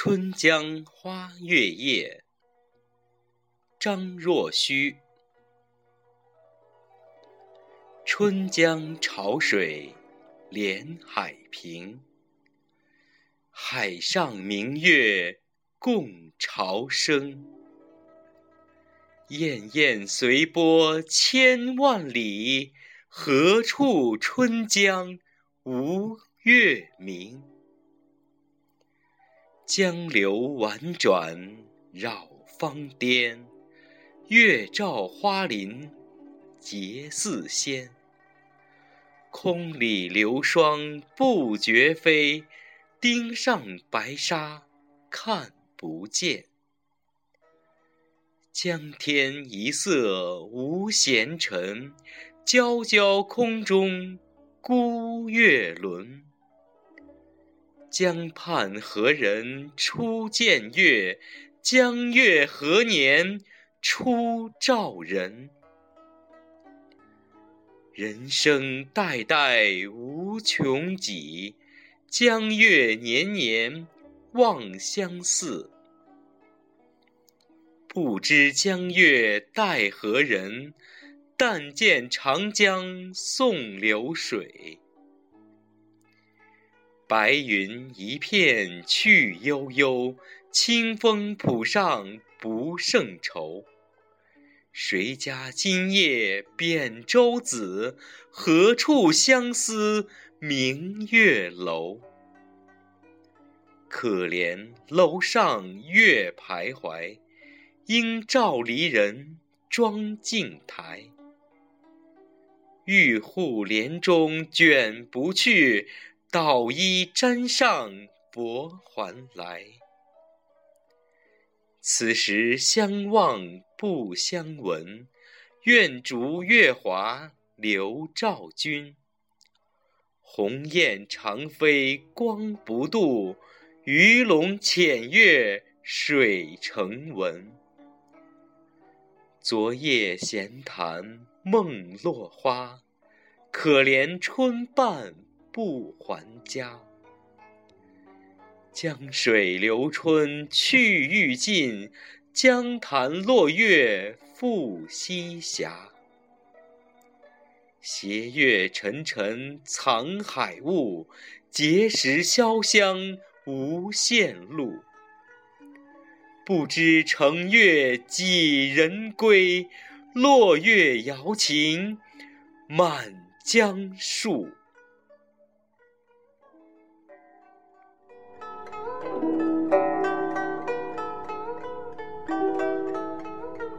春江花月夜，张若虚。春江潮水连海平，海上明月共潮生。滟滟随波千万里，何处春江无月明？江流宛转绕芳甸，月照花林结似仙。空里流霜不觉飞，汀上白沙看不见。江天一色无闲尘，皎皎空中孤月轮。江畔何人初见月？江月何年初照人？人生代代无穷几，江月年年望相似。不知江月待何人？但见长江送流水。白云一片去悠悠，清风浦上不胜愁。谁家今夜扁舟子？何处相思明月楼？可怜楼上月徘徊，应照离人妆镜台。玉户帘中卷不去，捣衣砧上拂还来。此时相望不相闻，愿逐月华流照君。鸿雁长飞光不度，鱼龙潜跃水成文。昨夜闲谈梦落花，可怜春半不还家。江水流春去欲尽，江潭落月复西斜。斜月沉沉藏海雾，碣石潇湘无限路。不知乘月几人归？落月摇情满江树。thank you